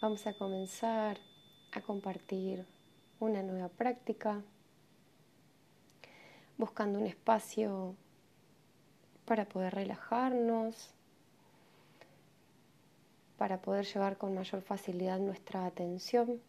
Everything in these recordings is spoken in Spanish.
Vamos a comenzar a compartir una nueva práctica, buscando un espacio para poder relajarnos, para poder llevar con mayor facilidad nuestra atención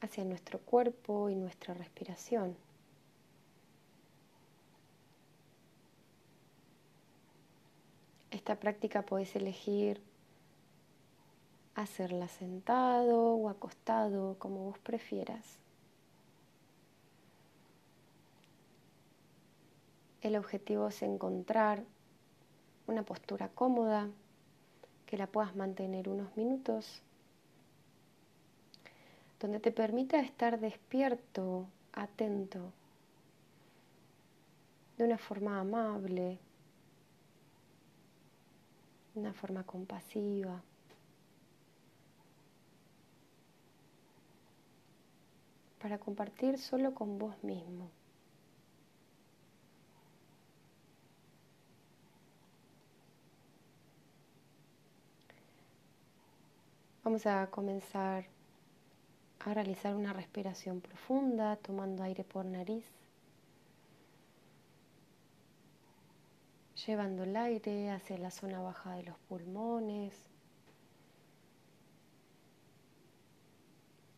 hacia nuestro cuerpo y nuestra respiración. Esta práctica puedes elegir hacerla sentado o acostado, como vos prefieras. El objetivo es encontrar una postura cómoda, que la puedas mantener unos minutos, donde te permita estar despierto, atento, de una forma amable, de una forma compasiva. Para compartir solo con vos mismo. Vamos a comenzar a realizar una respiración profunda, tomando aire por nariz, llevando el aire hacia la zona baja de los pulmones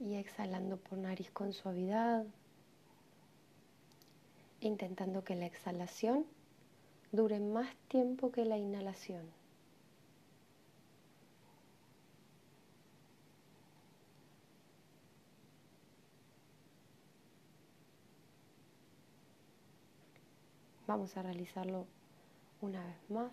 y exhalando por nariz con suavidad, intentando que la exhalación dure más tiempo que la inhalación. Vamos a realizarlo una vez más.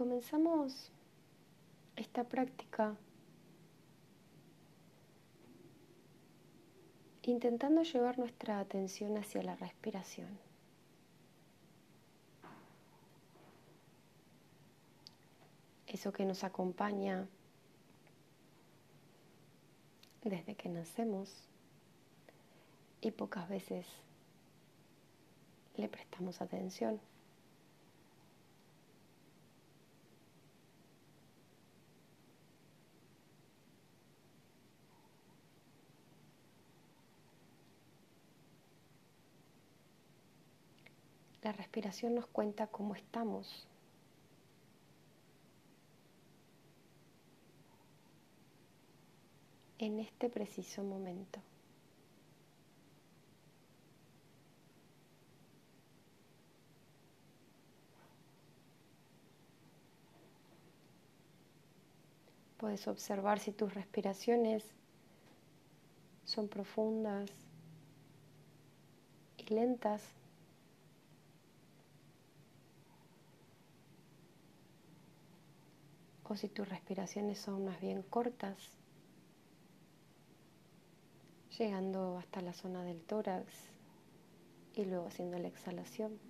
Comenzamos esta práctica intentando llevar nuestra atención hacia la respiración. eso que nos acompaña desde que nacemos y pocas veces le prestamos atención. La respiración nos cuenta cómo estamos en este preciso momento. Puedes observar si tus respiraciones son profundas y lentas. O si tus respiraciones son más bien cortas llegando hasta la zona del tórax y luego haciendo la exhalación.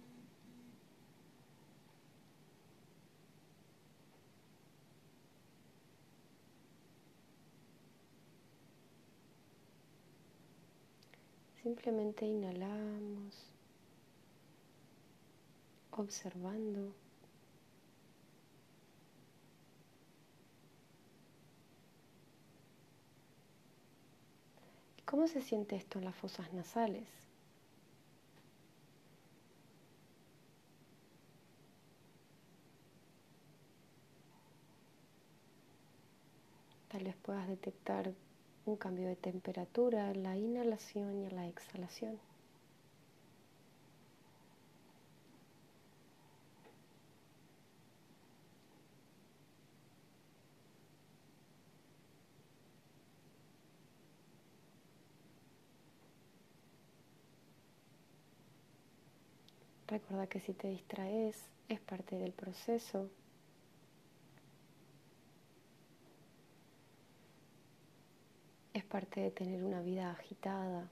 Simplemente inhalamos, observando. ¿Cómo se siente esto en las fosas nasales? Tal vez puedas detectar un cambio de temperatura en la inhalación y en la exhalación. Recuerda que si te distraes es parte del proceso. Es parte de tener una vida agitada,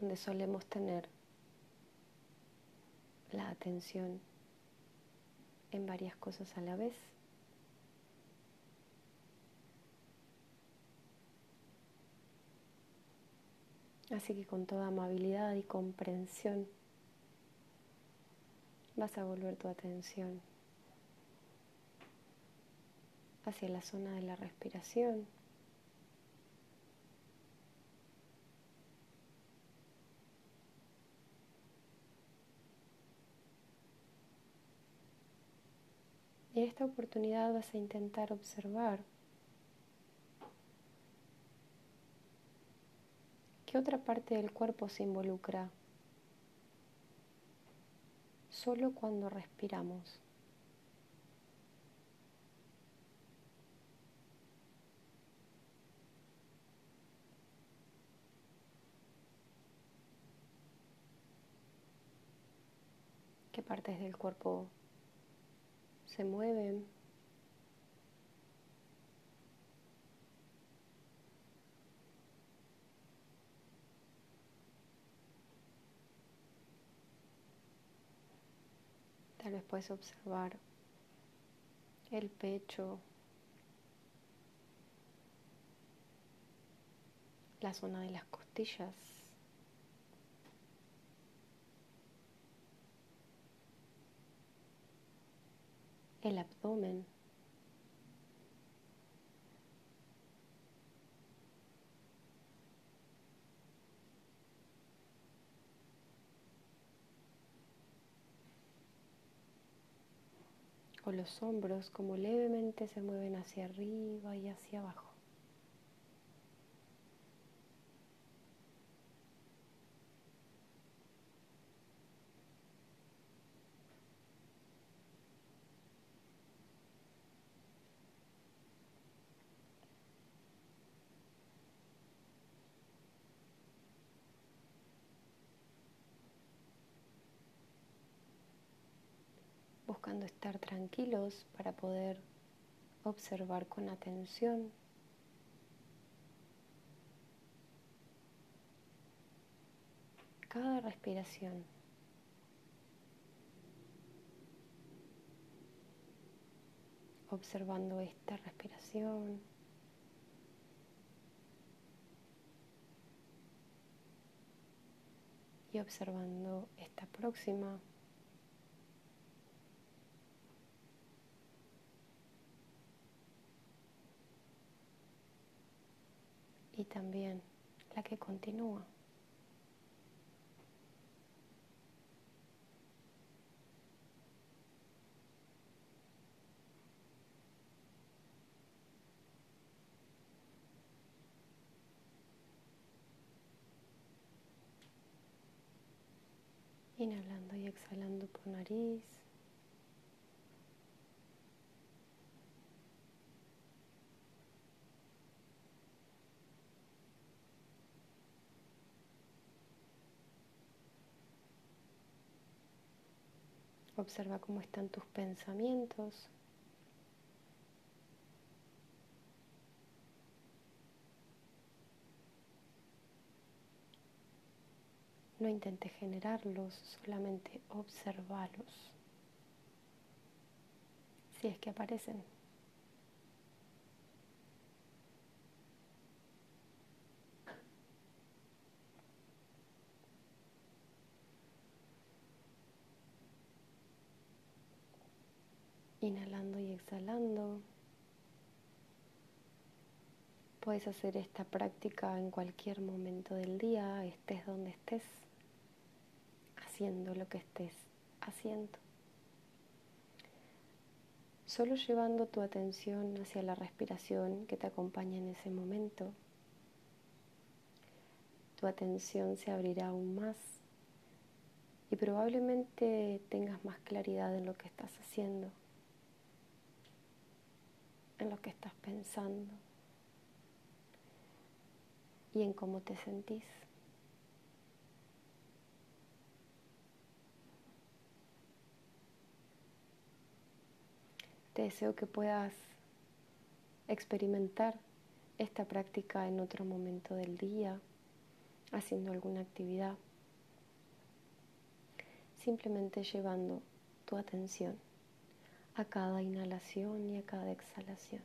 donde solemos tener la atención en varias cosas a la vez. Así que con toda amabilidad y comprensión vas a volver tu atención hacia la zona de la respiración. Y en esta oportunidad vas a intentar observar qué otra parte del cuerpo se involucra solo cuando respiramos. ¿Qué partes del cuerpo se mueven? Tal vez puedes observar el pecho, la zona de las costillas. el abdomen. Los hombros como levemente se mueven hacia arriba y hacia abajo. Buscando estar tranquilos para poder observar con atención cada respiración. Observando esta respiración. Y observando esta próxima. Y también la que continúa. Inhalando y exhalando por nariz. Observa cómo están tus pensamientos. No intentes generarlos, solamente observalos. Si es que aparecen. Inhalando y exhalando. Puedes hacer esta práctica en cualquier momento del día, estés donde estés, haciendo lo que estés haciendo. Solo llevando tu atención hacia la respiración que te acompaña en ese momento, tu atención se abrirá aún más y probablemente tengas más claridad en lo que estás haciendo en lo que estás pensando y en cómo te sentís. Te deseo que puedas experimentar esta práctica en otro momento del día, haciendo alguna actividad, simplemente llevando tu atención a cada inhalación y a cada exhalación.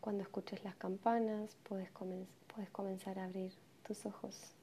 Cuando escuches las campanas, puedes, comenzar a abrir tus ojos.